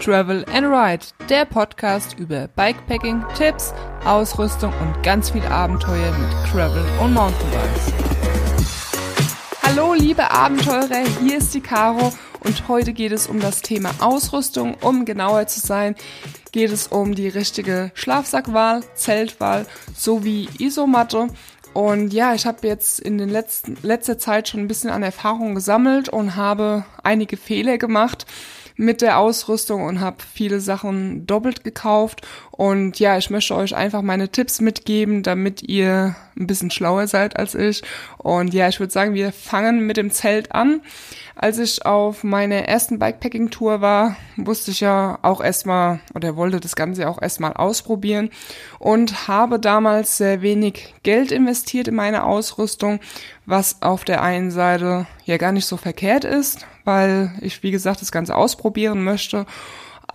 Travel and Ride, der Podcast über Bikepacking, Tipps, Ausrüstung und ganz viel Abenteuer mit Travel und Mountainbikes. Hallo liebe Abenteurer, hier ist die Caro und heute geht es um das Thema Ausrüstung. Um genauer zu sein, geht es um die richtige Schlafsackwahl, Zeltwahl sowie Isomatte. Und ja, ich habe jetzt in den letzten letzter Zeit schon ein bisschen an Erfahrung gesammelt und habe einige Fehler gemacht mit der Ausrüstung und habe viele Sachen doppelt gekauft. Und ja, ich möchte euch einfach meine Tipps mitgeben, damit ihr ein bisschen schlauer seid als ich. Und ja, ich würde sagen, wir fangen mit dem Zelt an. Als ich auf meiner ersten Bikepacking-Tour war, wusste ich ja auch erstmal oder wollte das Ganze auch erstmal ausprobieren und habe damals sehr wenig Geld investiert in meine Ausrüstung, was auf der einen Seite ja gar nicht so verkehrt ist, weil ich, wie gesagt, das Ganze ausprobieren möchte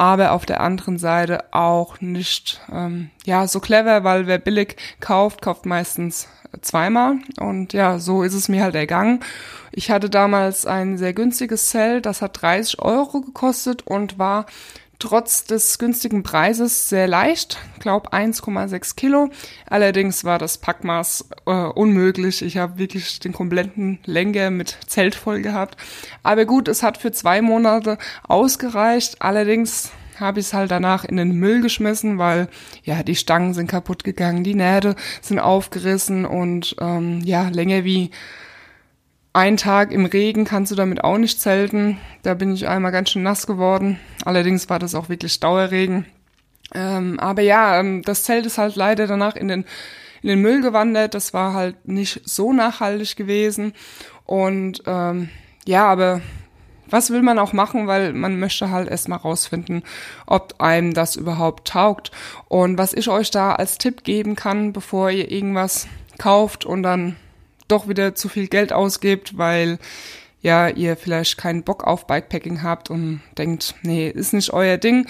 aber auf der anderen Seite auch nicht ähm, ja so clever, weil wer billig kauft, kauft meistens zweimal und ja, so ist es mir halt ergangen. Ich hatte damals ein sehr günstiges Zelt, das hat 30 Euro gekostet und war trotz des günstigen Preises sehr leicht, glaub 1,6 Kilo. Allerdings war das Packmaß äh, unmöglich. Ich habe wirklich den kompletten Lenker mit Zelt voll gehabt. Aber gut, es hat für zwei Monate ausgereicht. Allerdings habe ich es halt danach in den Müll geschmissen, weil ja die Stangen sind kaputt gegangen, die Nähte sind aufgerissen und ähm, ja länger wie ein Tag im Regen kannst du damit auch nicht zelten. Da bin ich einmal ganz schön nass geworden. Allerdings war das auch wirklich Dauerregen. Ähm, aber ja, ähm, das Zelt ist halt leider danach in den, in den Müll gewandert. Das war halt nicht so nachhaltig gewesen. Und ähm, ja, aber was will man auch machen, weil man möchte halt erstmal rausfinden, ob einem das überhaupt taugt. Und was ich euch da als Tipp geben kann, bevor ihr irgendwas kauft und dann doch wieder zu viel Geld ausgibt, weil ja, ihr vielleicht keinen Bock auf Bikepacking habt und denkt, nee, ist nicht euer Ding.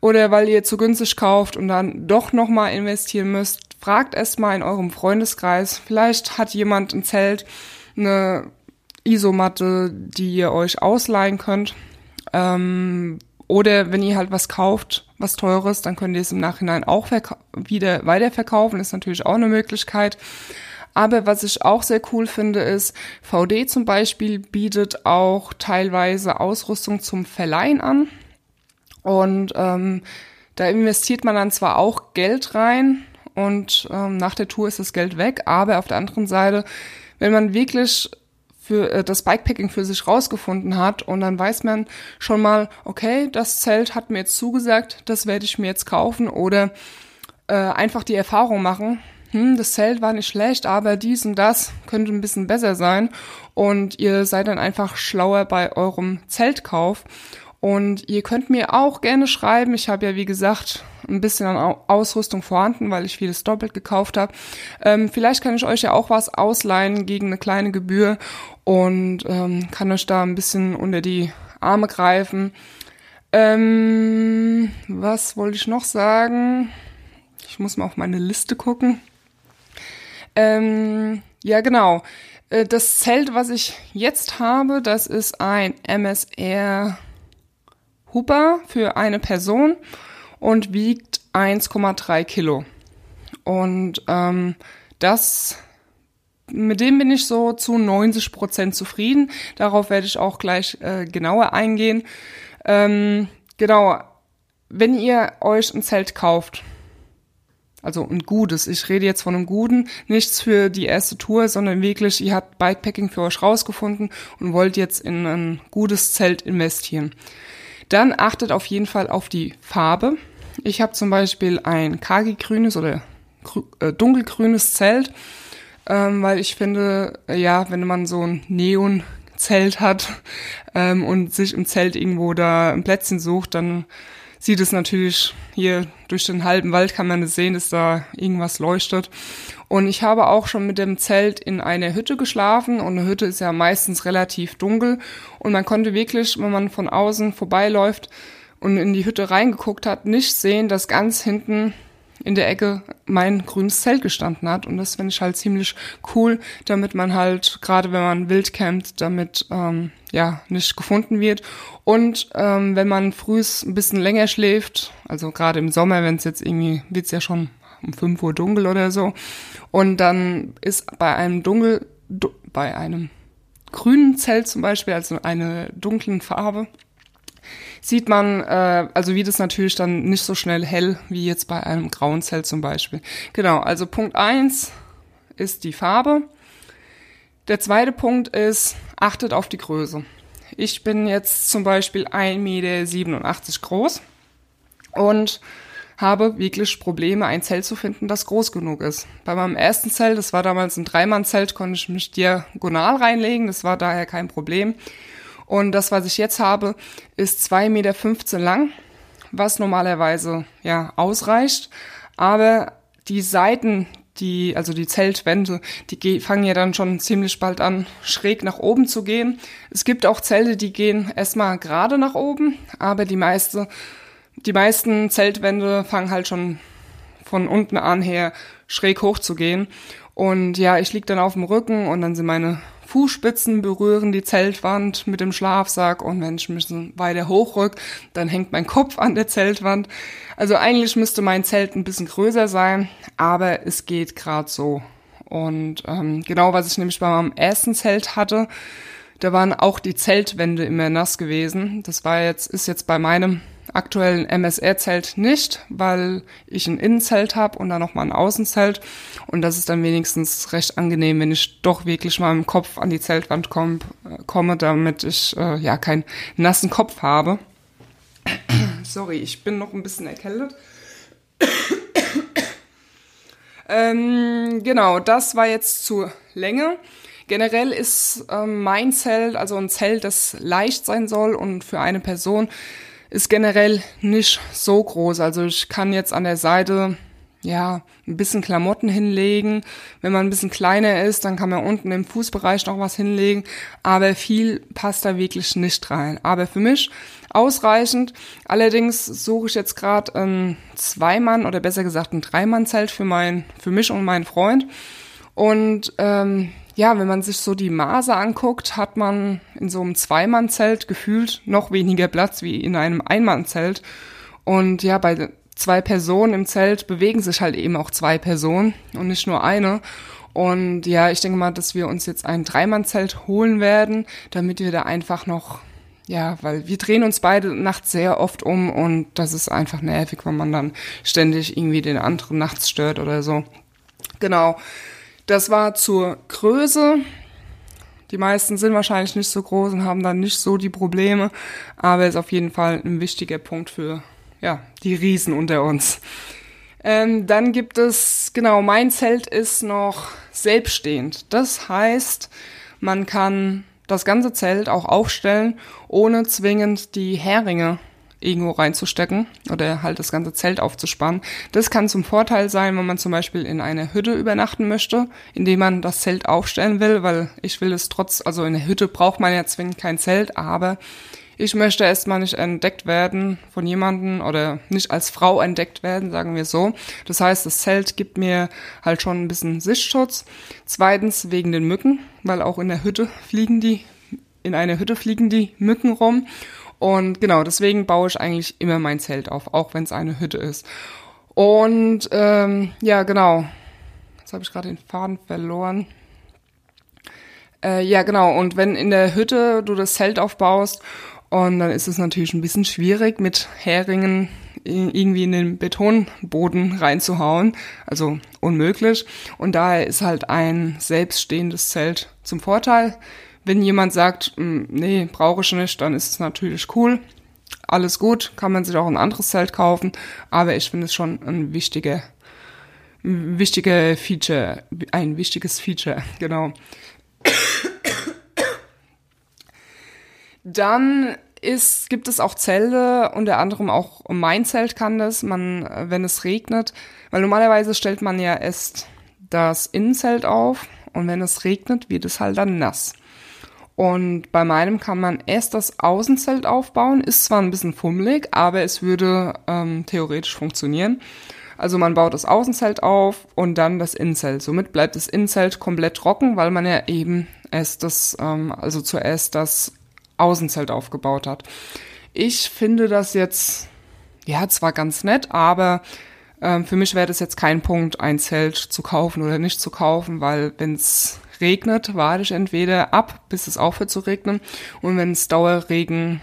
Oder weil ihr zu günstig kauft und dann doch nochmal investieren müsst, fragt erstmal in eurem Freundeskreis. Vielleicht hat jemand ein Zelt, eine Isomatte, die ihr euch ausleihen könnt. Ähm, oder wenn ihr halt was kauft, was teures, dann könnt ihr es im Nachhinein auch wieder weiterverkaufen. Ist natürlich auch eine Möglichkeit. Aber was ich auch sehr cool finde, ist, VD zum Beispiel bietet auch teilweise Ausrüstung zum Verleihen an. Und ähm, da investiert man dann zwar auch Geld rein und ähm, nach der Tour ist das Geld weg, aber auf der anderen Seite, wenn man wirklich für äh, das Bikepacking für sich rausgefunden hat und dann weiß man schon mal, okay, das Zelt hat mir jetzt zugesagt, das werde ich mir jetzt kaufen oder äh, einfach die Erfahrung machen, hm, das Zelt war nicht schlecht, aber dies und das könnte ein bisschen besser sein und ihr seid dann einfach schlauer bei eurem Zeltkauf. Und ihr könnt mir auch gerne schreiben. Ich habe ja, wie gesagt, ein bisschen an Ausrüstung vorhanden, weil ich vieles doppelt gekauft habe. Ähm, vielleicht kann ich euch ja auch was ausleihen gegen eine kleine Gebühr und ähm, kann euch da ein bisschen unter die Arme greifen. Ähm, was wollte ich noch sagen? Ich muss mal auf meine Liste gucken. Ähm, ja, genau. Äh, das Zelt, was ich jetzt habe, das ist ein MSR Huber für eine Person und wiegt 1,3 Kilo. Und ähm, das, mit dem bin ich so zu 90 Prozent zufrieden. Darauf werde ich auch gleich äh, genauer eingehen. Ähm, genau, wenn ihr euch ein Zelt kauft, also ein gutes. Ich rede jetzt von einem guten, nichts für die erste Tour, sondern wirklich, ihr habt Bikepacking für euch rausgefunden und wollt jetzt in ein gutes Zelt investieren. Dann achtet auf jeden Fall auf die Farbe. Ich habe zum Beispiel ein kagi-grünes oder äh, dunkelgrünes Zelt, ähm, weil ich finde, ja, wenn man so ein Neon Zelt hat ähm, und sich im Zelt irgendwo da ein Plätzchen sucht, dann sieht es natürlich hier durch den halben Wald kann man es sehen, dass da irgendwas leuchtet. Und ich habe auch schon mit dem Zelt in einer Hütte geschlafen und eine Hütte ist ja meistens relativ dunkel und man konnte wirklich, wenn man von außen vorbeiläuft und in die Hütte reingeguckt hat, nicht sehen, dass ganz hinten in der Ecke mein grünes Zelt gestanden hat. Und das finde ich halt ziemlich cool, damit man halt, gerade wenn man wild campt, damit ähm, ja nicht gefunden wird. Und ähm, wenn man frühs ein bisschen länger schläft, also gerade im Sommer, wenn es jetzt irgendwie, wird's ja schon um 5 Uhr dunkel oder so. Und dann ist bei einem dunkel, du, bei einem grünen Zelt zum Beispiel, also eine dunklen Farbe, sieht man, äh, also wird es natürlich dann nicht so schnell hell wie jetzt bei einem grauen Zelt zum Beispiel. Genau, also Punkt eins ist die Farbe. Der zweite Punkt ist, achtet auf die Größe. Ich bin jetzt zum Beispiel 1,87 Meter groß und habe wirklich Probleme, ein Zelt zu finden, das groß genug ist. Bei meinem ersten Zelt, das war damals ein Dreimann-Zelt, konnte ich mich diagonal reinlegen, das war daher kein Problem. Und das, was ich jetzt habe, ist 2,15 Meter lang, was normalerweise ja ausreicht. Aber die Seiten, die, also die Zeltwände, die fangen ja dann schon ziemlich bald an, schräg nach oben zu gehen. Es gibt auch Zelte, die gehen erstmal gerade nach oben, aber die meiste, die meisten Zeltwände fangen halt schon von unten an her schräg hoch zu gehen. Und ja, ich lieg dann auf dem Rücken und dann sind meine Fußspitzen berühren die Zeltwand mit dem Schlafsack und ich mich weiter hochrück, dann hängt mein Kopf an der Zeltwand. Also eigentlich müsste mein Zelt ein bisschen größer sein, aber es geht gerade so. Und ähm, genau, was ich nämlich bei meinem ersten Zelt hatte, da waren auch die Zeltwände immer nass gewesen. Das war jetzt, ist jetzt bei meinem aktuellen MSR-Zelt nicht, weil ich ein Innenzelt habe und dann nochmal ein Außenzelt. Und das ist dann wenigstens recht angenehm, wenn ich doch wirklich mal im Kopf an die Zeltwand komm, äh, komme, damit ich äh, ja keinen nassen Kopf habe. Sorry, ich bin noch ein bisschen erkältet. ähm, genau, das war jetzt zur Länge. Generell ist ähm, mein Zelt, also ein Zelt, das leicht sein soll und für eine Person ist generell nicht so groß. Also ich kann jetzt an der Seite ja, ein bisschen Klamotten hinlegen. Wenn man ein bisschen kleiner ist, dann kann man unten im Fußbereich noch was hinlegen. Aber viel passt da wirklich nicht rein. Aber für mich ausreichend. Allerdings suche ich jetzt gerade ein Zweimann oder besser gesagt ein Dreimann-Zelt für mein, für mich und meinen Freund. Und ähm, ja, wenn man sich so die Maße anguckt, hat man in so einem Zweimannzelt gefühlt noch weniger Platz wie in einem Einmannzelt. Und ja, bei zwei Personen im Zelt bewegen sich halt eben auch zwei Personen und nicht nur eine. Und ja, ich denke mal, dass wir uns jetzt ein Dreimannzelt holen werden, damit wir da einfach noch, ja, weil wir drehen uns beide nachts sehr oft um und das ist einfach nervig, wenn man dann ständig irgendwie den anderen nachts stört oder so. Genau. Das war zur Größe. Die meisten sind wahrscheinlich nicht so groß und haben dann nicht so die Probleme, aber ist auf jeden Fall ein wichtiger Punkt für ja, die Riesen unter uns. Ähm, dann gibt es, genau, mein Zelt ist noch selbststehend. Das heißt, man kann das ganze Zelt auch aufstellen, ohne zwingend die Heringe irgendwo reinzustecken oder halt das ganze Zelt aufzuspannen. Das kann zum Vorteil sein, wenn man zum Beispiel in einer Hütte übernachten möchte, indem man das Zelt aufstellen will, weil ich will es trotz, also in der Hütte braucht man ja zwingend kein Zelt, aber ich möchte erstmal nicht entdeckt werden von jemandem oder nicht als Frau entdeckt werden, sagen wir so. Das heißt, das Zelt gibt mir halt schon ein bisschen Sichtschutz. Zweitens wegen den Mücken, weil auch in der Hütte fliegen die, in einer Hütte fliegen die Mücken rum. Und genau, deswegen baue ich eigentlich immer mein Zelt auf, auch wenn es eine Hütte ist. Und ähm, ja, genau. Jetzt habe ich gerade den Faden verloren. Äh, ja, genau. Und wenn in der Hütte du das Zelt aufbaust und dann ist es natürlich ein bisschen schwierig, mit Heringen irgendwie in den Betonboden reinzuhauen. Also unmöglich. Und daher ist halt ein selbststehendes Zelt zum Vorteil. Wenn jemand sagt, hm, nee, brauche ich nicht, dann ist es natürlich cool. Alles gut, kann man sich auch ein anderes Zelt kaufen, aber ich finde es schon ein wichtiger, wichtiger Feature, ein wichtiges Feature, genau. Dann ist, gibt es auch Zelte, unter anderem auch mein Zelt kann das, man, wenn es regnet, weil normalerweise stellt man ja erst das Innenzelt auf und wenn es regnet, wird es halt dann nass. Und bei meinem kann man erst das Außenzelt aufbauen, ist zwar ein bisschen fummelig, aber es würde ähm, theoretisch funktionieren. Also man baut das Außenzelt auf und dann das Innenzelt. Somit bleibt das Innenzelt komplett trocken, weil man ja eben erst das, ähm, also zuerst das Außenzelt aufgebaut hat. Ich finde das jetzt, ja, zwar ganz nett, aber ähm, für mich wäre das jetzt kein Punkt, ein Zelt zu kaufen oder nicht zu kaufen, weil wenn es regnet, warte ich entweder ab, bis es aufhört zu regnen. Und wenn es Dauerregen,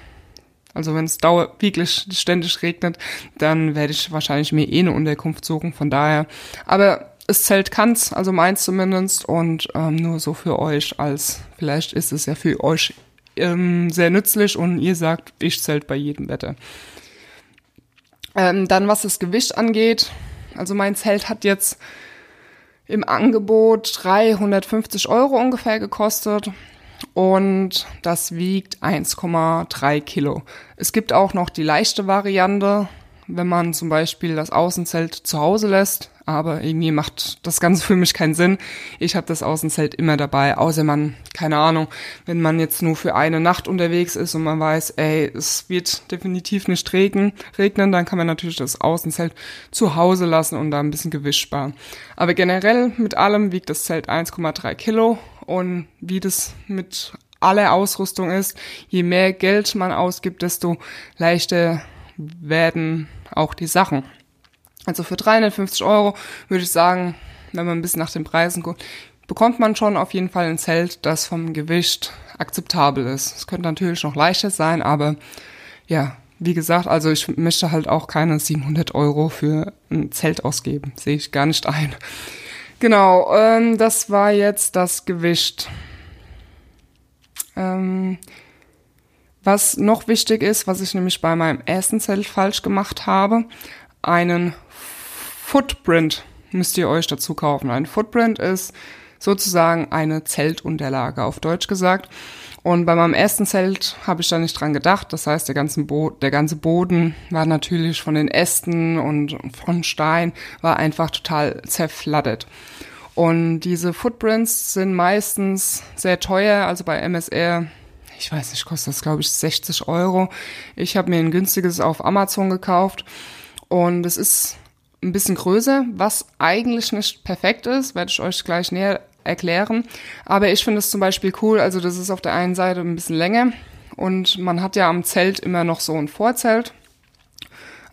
also wenn es dauer wirklich ständig regnet, dann werde ich wahrscheinlich mir eh eine Unterkunft suchen. Von daher, aber das Zelt kann's, also meins zumindest, und ähm, nur so für euch, als vielleicht ist es ja für euch ähm, sehr nützlich und ihr sagt, ich zelt bei jedem Wetter. Ähm, dann was das Gewicht angeht, also mein Zelt hat jetzt im Angebot 350 Euro ungefähr gekostet und das wiegt 1,3 Kilo. Es gibt auch noch die leichte Variante, wenn man zum Beispiel das Außenzelt zu Hause lässt, aber irgendwie macht das Ganze für mich keinen Sinn. Ich habe das Außenzelt immer dabei, außer man, keine Ahnung, wenn man jetzt nur für eine Nacht unterwegs ist und man weiß, ey, es wird definitiv nicht regnen, regnen, dann kann man natürlich das Außenzelt zu Hause lassen und da ein bisschen Gewicht sparen. Aber generell mit allem wiegt das Zelt 1,3 Kilo und wie das mit aller Ausrüstung ist, je mehr Geld man ausgibt, desto leichter werden auch die Sachen. Also für 350 Euro würde ich sagen, wenn man ein bisschen nach den Preisen guckt, bekommt man schon auf jeden Fall ein Zelt, das vom Gewicht akzeptabel ist. Es könnte natürlich noch leichter sein, aber ja, wie gesagt, also ich möchte halt auch keine 700 Euro für ein Zelt ausgeben. Sehe ich gar nicht ein. Genau, ähm, das war jetzt das Gewicht. Ähm, was noch wichtig ist, was ich nämlich bei meinem ersten Zelt falsch gemacht habe, einen Footprint müsst ihr euch dazu kaufen. Ein Footprint ist sozusagen eine Zeltunterlage, auf Deutsch gesagt. Und bei meinem ersten Zelt habe ich da nicht dran gedacht. Das heißt, der ganze, der ganze Boden war natürlich von den Ästen und von Stein war einfach total zerflattert. Und diese Footprints sind meistens sehr teuer. Also bei MSR ich weiß nicht, kostet das glaube ich 60 Euro. Ich habe mir ein günstiges auf Amazon gekauft und es ist ein bisschen größer, was eigentlich nicht perfekt ist, werde ich euch gleich näher erklären. Aber ich finde es zum Beispiel cool, also das ist auf der einen Seite ein bisschen länger und man hat ja am Zelt immer noch so ein Vorzelt.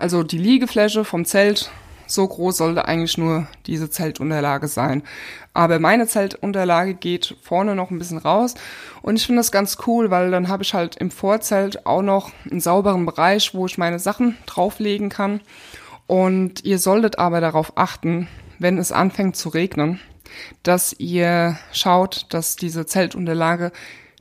Also die Liegefläche vom Zelt so groß sollte eigentlich nur diese Zeltunterlage sein. Aber meine Zeltunterlage geht vorne noch ein bisschen raus und ich finde das ganz cool, weil dann habe ich halt im Vorzelt auch noch einen sauberen Bereich, wo ich meine Sachen drauflegen kann. Und ihr solltet aber darauf achten, wenn es anfängt zu regnen, dass ihr schaut, dass diese Zeltunterlage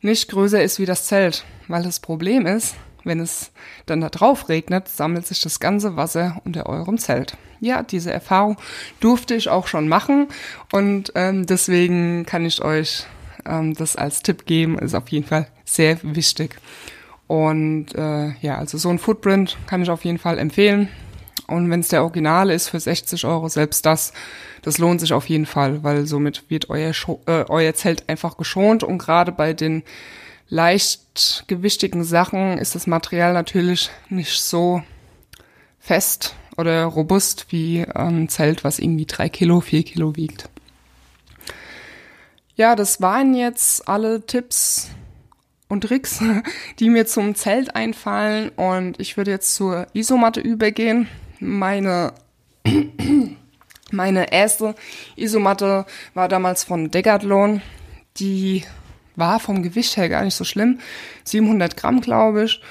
nicht größer ist wie das Zelt, weil das Problem ist, wenn es dann da drauf regnet, sammelt sich das ganze Wasser unter eurem Zelt ja, diese Erfahrung durfte ich auch schon machen und ähm, deswegen kann ich euch ähm, das als Tipp geben, ist auf jeden Fall sehr wichtig. Und äh, ja, also so ein Footprint kann ich auf jeden Fall empfehlen. Und wenn es der Originale ist für 60 Euro, selbst das, das lohnt sich auf jeden Fall, weil somit wird euer, Scho äh, euer Zelt einfach geschont und gerade bei den leichtgewichtigen Sachen ist das Material natürlich nicht so fest oder robust wie ein Zelt, was irgendwie drei Kilo, vier Kilo wiegt. Ja, das waren jetzt alle Tipps und Tricks, die mir zum Zelt einfallen und ich würde jetzt zur Isomatte übergehen. Meine meine erste Isomatte war damals von Decathlon. Die war vom Gewicht her gar nicht so schlimm. 700 Gramm, glaube ich.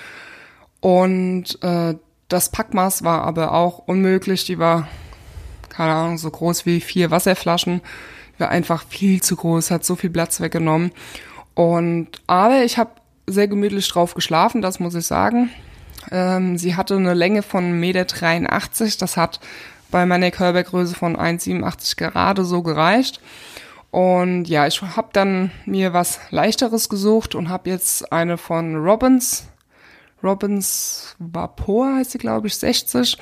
Und äh, das Packmaß war aber auch unmöglich. Die war, keine Ahnung, so groß wie vier Wasserflaschen. Die war einfach viel zu groß, hat so viel Platz weggenommen. Und aber ich habe sehr gemütlich drauf geschlafen, das muss ich sagen. Ähm, sie hatte eine Länge von 1,83 Meter. Das hat bei meiner Körpergröße von 1,87 gerade so gereicht. Und ja, ich habe dann mir was leichteres gesucht und habe jetzt eine von Robbins Robbins Vapor heißt sie, glaube ich, 60.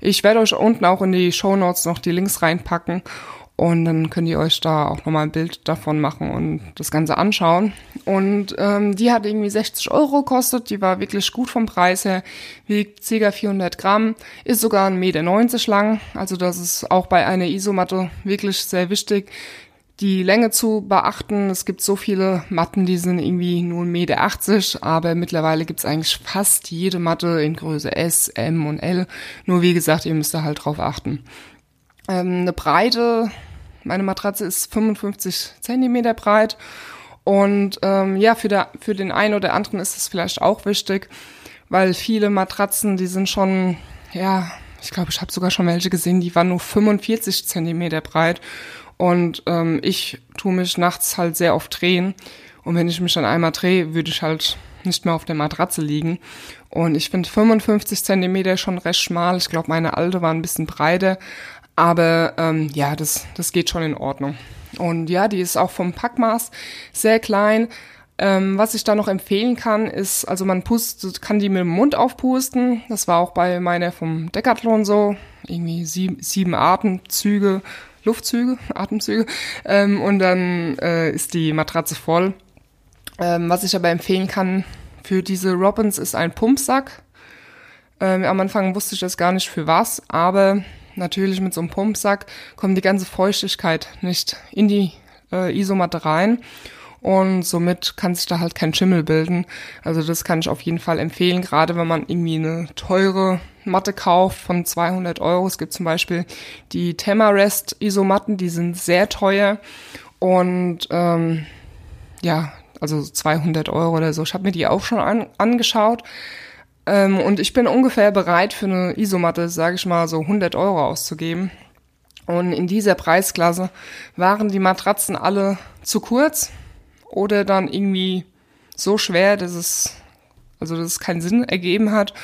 Ich werde euch unten auch in die Show Notes noch die Links reinpacken. Und dann könnt ihr euch da auch nochmal ein Bild davon machen und das Ganze anschauen. Und ähm, die hat irgendwie 60 Euro gekostet. Die war wirklich gut vom Preis her. Wiegt ca. 400 Gramm. Ist sogar 1,90 Meter lang. Also das ist auch bei einer Isomatte wirklich sehr wichtig die Länge zu beachten. Es gibt so viele Matten, die sind irgendwie nur 1,80 Meter, aber mittlerweile gibt's eigentlich fast jede Matte in Größe S, M und L. Nur wie gesagt, ihr müsst da halt drauf achten. Ähm, eine Breite meine Matratze ist 55 Zentimeter breit. Und ähm, ja, für, der, für den einen oder anderen ist es vielleicht auch wichtig, weil viele Matratzen, die sind schon, ja, ich glaube, ich habe sogar schon welche gesehen, die waren nur 45 Zentimeter breit. Und ähm, ich tue mich nachts halt sehr oft drehen. Und wenn ich mich dann einmal drehe, würde ich halt nicht mehr auf der Matratze liegen. Und ich finde 55 Zentimeter schon recht schmal. Ich glaube, meine alte war ein bisschen breiter. Aber ähm, ja, das, das geht schon in Ordnung. Und ja, die ist auch vom Packmaß sehr klein. Ähm, was ich da noch empfehlen kann, ist, also man pustet, kann die mit dem Mund aufpusten. Das war auch bei meiner vom Decathlon so. Irgendwie sieben, sieben Atemzüge, Luftzüge, Atemzüge. Ähm, und dann äh, ist die Matratze voll. Ähm, was ich aber empfehlen kann für diese Robins ist ein Pumpsack. Ähm, am Anfang wusste ich das gar nicht für was, aber natürlich mit so einem Pumpsack kommt die ganze Feuchtigkeit nicht in die äh, Isomatte rein und somit kann sich da halt kein Schimmel bilden. Also das kann ich auf jeden Fall empfehlen, gerade wenn man irgendwie eine teure Matte kauft von 200 Euro. Es gibt zum Beispiel die Temarest Isomatten, die sind sehr teuer und ähm, ja, also 200 Euro oder so. Ich habe mir die auch schon an, angeschaut. Ähm, und ich bin ungefähr bereit für eine Isomatte, sage ich mal, so 100 Euro auszugeben. Und in dieser Preisklasse waren die Matratzen alle zu kurz oder dann irgendwie so schwer, dass es, also dass es keinen Sinn ergeben hat.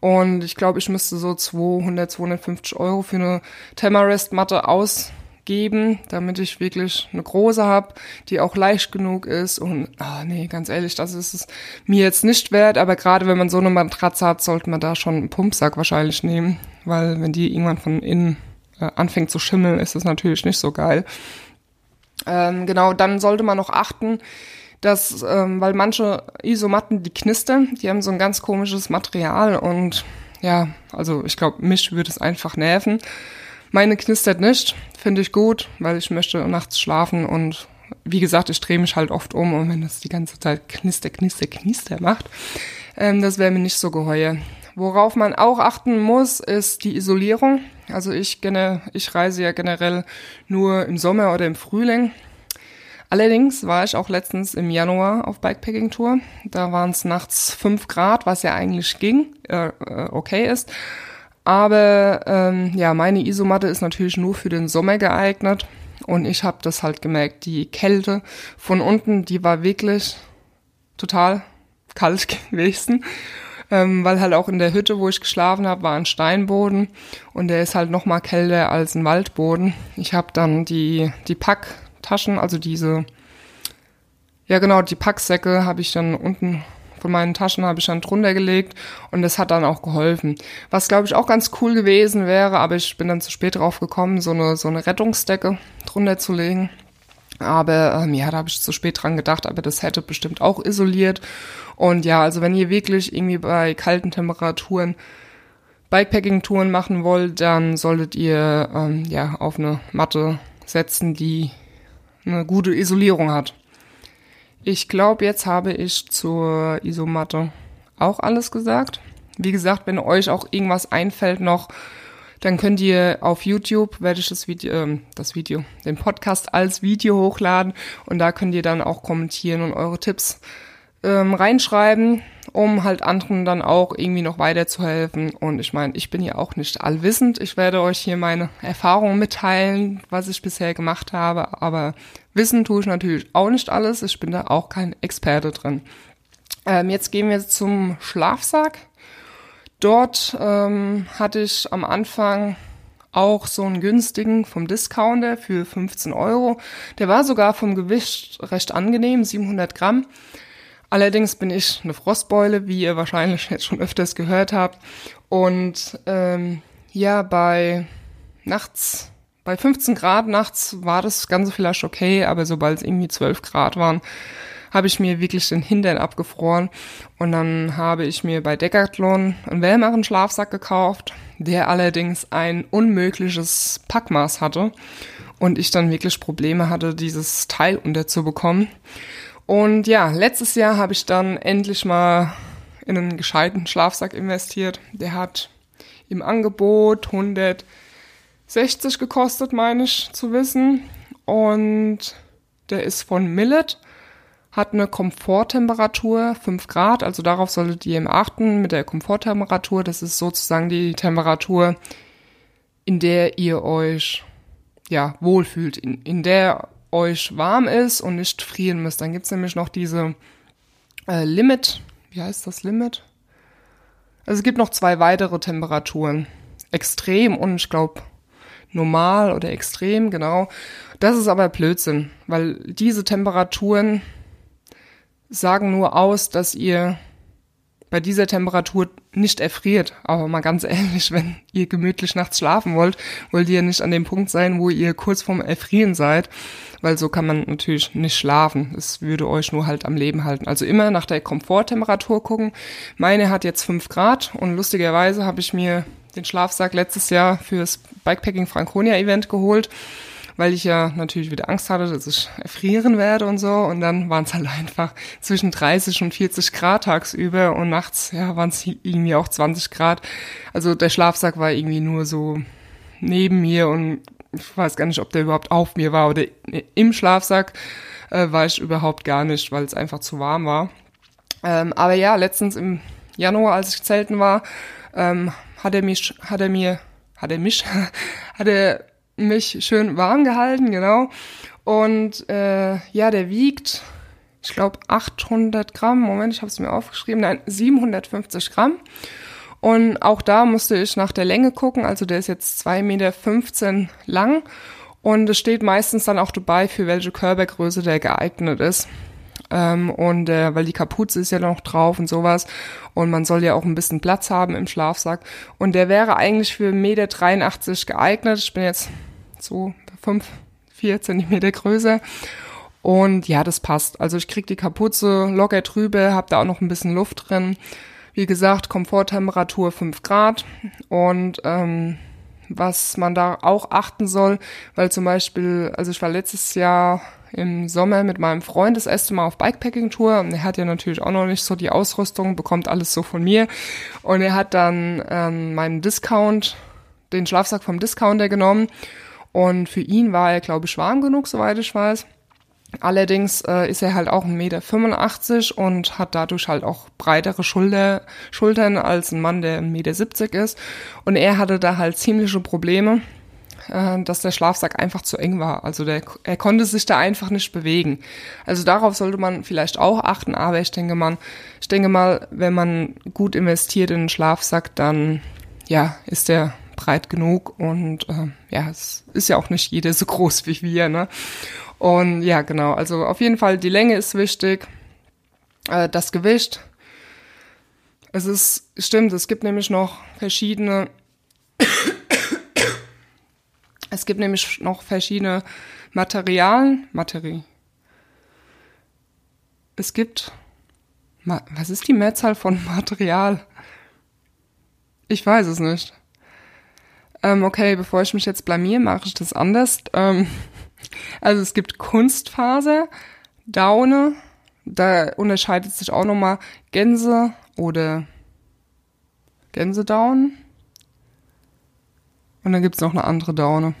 Und ich glaube, ich müsste so 200, 250 Euro für eine Tamarest-Matte aus geben, damit ich wirklich eine große habe, die auch leicht genug ist. Und ah nee, ganz ehrlich, das ist es mir jetzt nicht wert. Aber gerade wenn man so eine Matratze hat, sollte man da schon einen Pumpsack wahrscheinlich nehmen, weil wenn die irgendwann von innen äh, anfängt zu schimmeln, ist das natürlich nicht so geil. Ähm, genau, dann sollte man noch achten, dass, ähm, weil manche Isomatten, die knistern, die haben so ein ganz komisches Material und ja, also ich glaube, mich würde es einfach nerven. Meine knistert nicht, finde ich gut, weil ich möchte nachts schlafen und wie gesagt, ich drehe mich halt oft um und wenn das die ganze Zeit knister, knister, knister macht, ähm, das wäre mir nicht so geheuer. Worauf man auch achten muss, ist die Isolierung. Also ich, ich reise ja generell nur im Sommer oder im Frühling. Allerdings war ich auch letztens im Januar auf Bikepacking-Tour. Da waren es nachts fünf Grad, was ja eigentlich ging, äh, äh okay ist. Aber ähm, ja, meine Isomatte ist natürlich nur für den Sommer geeignet. Und ich habe das halt gemerkt, die Kälte von unten, die war wirklich total kalt gewesen. Ähm, weil halt auch in der Hütte, wo ich geschlafen habe, war ein Steinboden und der ist halt noch mal kälter als ein Waldboden. Ich habe dann die, die Packtaschen, also diese, ja genau, die Packsäcke habe ich dann unten von meinen Taschen habe ich dann drunter gelegt und das hat dann auch geholfen. Was glaube ich auch ganz cool gewesen wäre, aber ich bin dann zu spät drauf gekommen, so eine, so eine Rettungsdecke drunter zu legen. Aber ähm, ja, da habe ich zu spät dran gedacht, aber das hätte bestimmt auch isoliert. Und ja, also wenn ihr wirklich irgendwie bei kalten Temperaturen Bikepacking-Touren machen wollt, dann solltet ihr ähm, ja auf eine Matte setzen, die eine gute Isolierung hat. Ich glaube, jetzt habe ich zur Isomatte auch alles gesagt. Wie gesagt, wenn euch auch irgendwas einfällt noch, dann könnt ihr auf YouTube, werde ich das Video, äh, das Video, den Podcast als Video hochladen und da könnt ihr dann auch kommentieren und eure Tipps ähm, reinschreiben, um halt anderen dann auch irgendwie noch weiterzuhelfen. Und ich meine, ich bin ja auch nicht allwissend. Ich werde euch hier meine Erfahrungen mitteilen, was ich bisher gemacht habe. Aber wissen tue ich natürlich auch nicht alles. Ich bin da auch kein Experte drin. Ähm, jetzt gehen wir zum Schlafsack. Dort ähm, hatte ich am Anfang auch so einen günstigen vom Discounter für 15 Euro. Der war sogar vom Gewicht recht angenehm, 700 Gramm. Allerdings bin ich eine Frostbeule, wie ihr wahrscheinlich jetzt schon öfters gehört habt. Und ähm, ja, bei nachts bei 15 Grad nachts war das Ganze vielleicht okay, aber sobald es irgendwie 12 Grad waren, habe ich mir wirklich den Hintern abgefroren und dann habe ich mir bei Decathlon einen wärmeren Schlafsack gekauft, der allerdings ein unmögliches Packmaß hatte und ich dann wirklich Probleme hatte, dieses Teil unterzubekommen. Und ja, letztes Jahr habe ich dann endlich mal in einen gescheiten Schlafsack investiert. Der hat im Angebot 160 gekostet, meine ich zu wissen. Und der ist von Millet hat eine Komforttemperatur 5 Grad, also darauf solltet ihr eben achten mit der Komforttemperatur. Das ist sozusagen die Temperatur, in der ihr euch ja wohlfühlt, in, in der euch warm ist und nicht frieren müsst. Dann gibt's nämlich noch diese äh, Limit, wie heißt das Limit? Also es gibt noch zwei weitere Temperaturen. Extrem und ich glaube normal oder extrem, genau. Das ist aber Blödsinn, weil diese Temperaturen sagen nur aus, dass ihr bei dieser Temperatur nicht erfriert. Aber mal ganz ehrlich, wenn ihr gemütlich nachts schlafen wollt, wollt ihr nicht an dem Punkt sein, wo ihr kurz vorm Erfrieren seid, weil so kann man natürlich nicht schlafen. Es würde euch nur halt am Leben halten. Also immer nach der Komforttemperatur gucken. Meine hat jetzt fünf Grad und lustigerweise habe ich mir den Schlafsack letztes Jahr fürs Bikepacking Franconia Event geholt weil ich ja natürlich wieder Angst hatte, dass ich erfrieren werde und so. Und dann waren es halt einfach zwischen 30 und 40 Grad tagsüber und nachts ja, waren es irgendwie auch 20 Grad. Also der Schlafsack war irgendwie nur so neben mir und ich weiß gar nicht, ob der überhaupt auf mir war oder im Schlafsack äh, war ich überhaupt gar nicht, weil es einfach zu warm war. Ähm, aber ja, letztens im Januar, als ich zelten war, ähm, hat er mich, hat er mir, hat er mich, hat er mich schön warm gehalten, genau. Und äh, ja, der wiegt, ich glaube, 800 Gramm. Moment, ich habe es mir aufgeschrieben. Nein, 750 Gramm. Und auch da musste ich nach der Länge gucken. Also der ist jetzt 2,15 Meter lang. Und es steht meistens dann auch dabei, für welche Körpergröße der geeignet ist. Ähm, und äh, weil die Kapuze ist ja noch drauf und sowas. Und man soll ja auch ein bisschen Platz haben im Schlafsack. Und der wäre eigentlich für 1,83 Meter geeignet. Ich bin jetzt so fünf, vier Zentimeter größer. Und ja, das passt. Also ich krieg die Kapuze locker drüber, hab da auch noch ein bisschen Luft drin. Wie gesagt, Komforttemperatur 5 Grad. Und ähm, was man da auch achten soll, weil zum Beispiel, also ich war letztes Jahr im Sommer mit meinem Freund das erste Mal auf Bikepacking-Tour und er hat ja natürlich auch noch nicht so die Ausrüstung, bekommt alles so von mir. Und er hat dann ähm, meinen Discount, den Schlafsack vom Discounter genommen und für ihn war er, glaube ich, warm genug, soweit ich weiß. Allerdings äh, ist er halt auch 1,85 Meter und hat dadurch halt auch breitere Schulter, Schultern als ein Mann, der 1,70 Meter ist. Und er hatte da halt ziemliche Probleme, äh, dass der Schlafsack einfach zu eng war. Also der, er konnte sich da einfach nicht bewegen. Also darauf sollte man vielleicht auch achten, aber ich denke mal, ich denke mal, wenn man gut investiert in den Schlafsack, dann ja, ist der breit genug und äh, ja, es ist ja auch nicht jeder so groß wie wir, ne? Und ja, genau, also auf jeden Fall die Länge ist wichtig, äh, das Gewicht. Es ist, stimmt, es gibt nämlich noch verschiedene, es gibt nämlich noch verschiedene Materialien, Materie. Es gibt, was ist die Mehrzahl von Material? Ich weiß es nicht. Ähm, okay, bevor ich mich jetzt blamier, mache ich das anders. Ähm, also es gibt Kunstfaser, Daune, da unterscheidet sich auch nochmal Gänse oder Gänsedaun. Und dann gibt's noch eine andere Daune.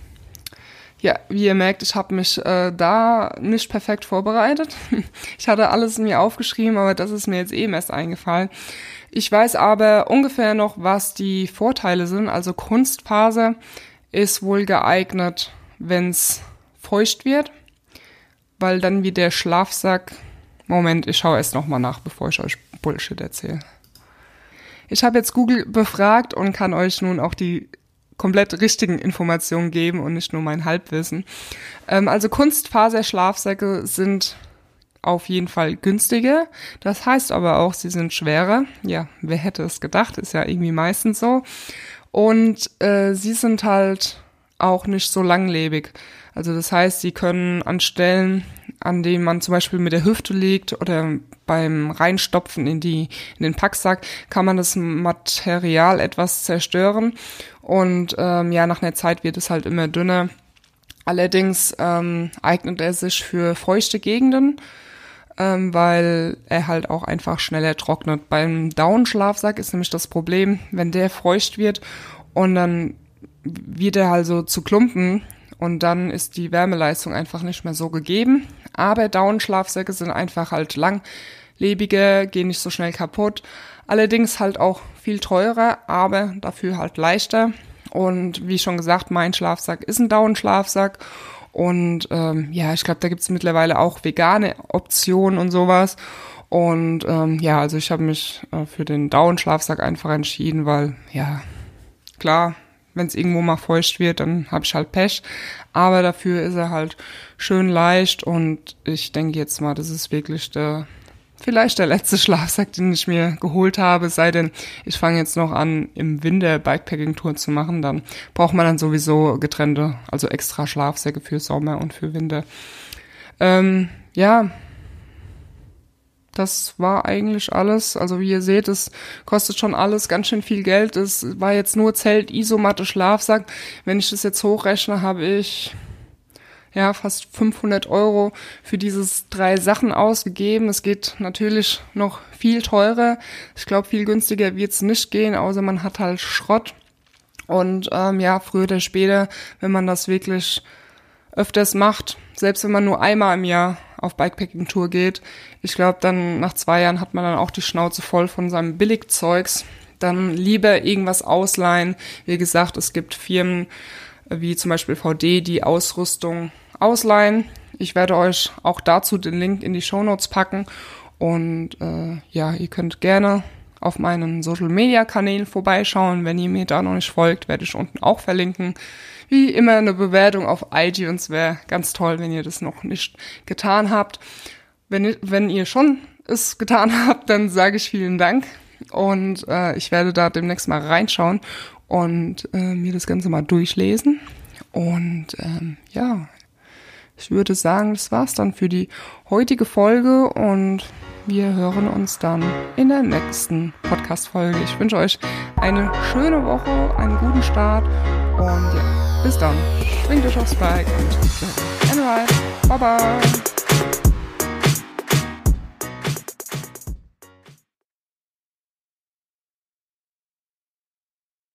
Ja, wie ihr merkt, ich habe mich äh, da nicht perfekt vorbereitet. Ich hatte alles mir aufgeschrieben, aber das ist mir jetzt eben erst eingefallen. Ich weiß aber ungefähr noch, was die Vorteile sind. Also Kunstfaser ist wohl geeignet, wenn es feucht wird, weil dann wie der Schlafsack. Moment, ich schaue erst nochmal nach, bevor ich euch Bullshit erzähle. Ich habe jetzt Google befragt und kann euch nun auch die komplett richtigen Informationen geben und nicht nur mein Halbwissen. Ähm, also Kunstfaserschlafsäcke sind auf jeden Fall günstiger. Das heißt aber auch, sie sind schwerer. Ja, wer hätte es gedacht, ist ja irgendwie meistens so. Und äh, sie sind halt auch nicht so langlebig. Also das heißt, sie können an Stellen, an denen man zum Beispiel mit der Hüfte liegt oder beim Reinstopfen in die in den Packsack, kann man das Material etwas zerstören und ähm, ja, nach einer Zeit wird es halt immer dünner. Allerdings ähm, eignet er sich für feuchte Gegenden, ähm, weil er halt auch einfach schneller trocknet. Beim Down-Schlafsack ist nämlich das Problem, wenn der feucht wird und dann wird er halt so zu Klumpen und dann ist die Wärmeleistung einfach nicht mehr so gegeben. Aber Down-Schlafsäcke sind einfach halt langlebiger, gehen nicht so schnell kaputt. Allerdings halt auch viel teurer, aber dafür halt leichter. Und wie schon gesagt, mein Schlafsack ist ein Down-Schlafsack. Und ähm, ja, ich glaube, da gibt es mittlerweile auch vegane Optionen und sowas. Und ähm, ja, also ich habe mich äh, für den Down-Schlafsack einfach entschieden, weil ja, klar, wenn es irgendwo mal feucht wird, dann habe ich halt Pech. Aber dafür ist er halt schön leicht und ich denke jetzt mal, das ist wirklich der vielleicht der letzte Schlafsack, den ich mir geholt habe, sei denn, ich fange jetzt noch an, im Winter Bikepacking-Tour zu machen, dann braucht man dann sowieso getrennte, also extra Schlafsäcke für Sommer und für Winter. Ähm, ja, das war eigentlich alles. Also wie ihr seht, es kostet schon alles ganz schön viel Geld. Es war jetzt nur Zelt, Isomatte, Schlafsack. Wenn ich das jetzt hochrechne, habe ich ja fast 500 Euro für dieses drei Sachen ausgegeben. Es geht natürlich noch viel teurer. Ich glaube, viel günstiger wird es nicht gehen, außer man hat halt Schrott. Und ähm, ja, früher oder später, wenn man das wirklich öfters macht, selbst wenn man nur einmal im Jahr auf Bikepacking-Tour geht. Ich glaube, dann nach zwei Jahren hat man dann auch die Schnauze voll von seinem Billigzeugs. Dann lieber irgendwas ausleihen. Wie gesagt, es gibt Firmen wie zum Beispiel VD, die Ausrüstung ausleihen. Ich werde euch auch dazu den Link in die Show Notes packen. Und äh, ja, ihr könnt gerne auf meinen Social Media Kanälen vorbeischauen. Wenn ihr mir da noch nicht folgt, werde ich unten auch verlinken. Wie immer eine Bewertung auf iTunes wäre ganz toll, wenn ihr das noch nicht getan habt. Wenn, wenn ihr schon es getan habt, dann sage ich vielen Dank und äh, ich werde da demnächst mal reinschauen und äh, mir das Ganze mal durchlesen. Und ähm, ja, ich würde sagen, das war's dann für die heutige Folge und wir hören uns dann in der nächsten Podcast-Folge. Ich wünsche euch eine schöne Woche, einen guten Start und ja, bis dann. Bringt euch aufs Bike und Enride. Bye bye.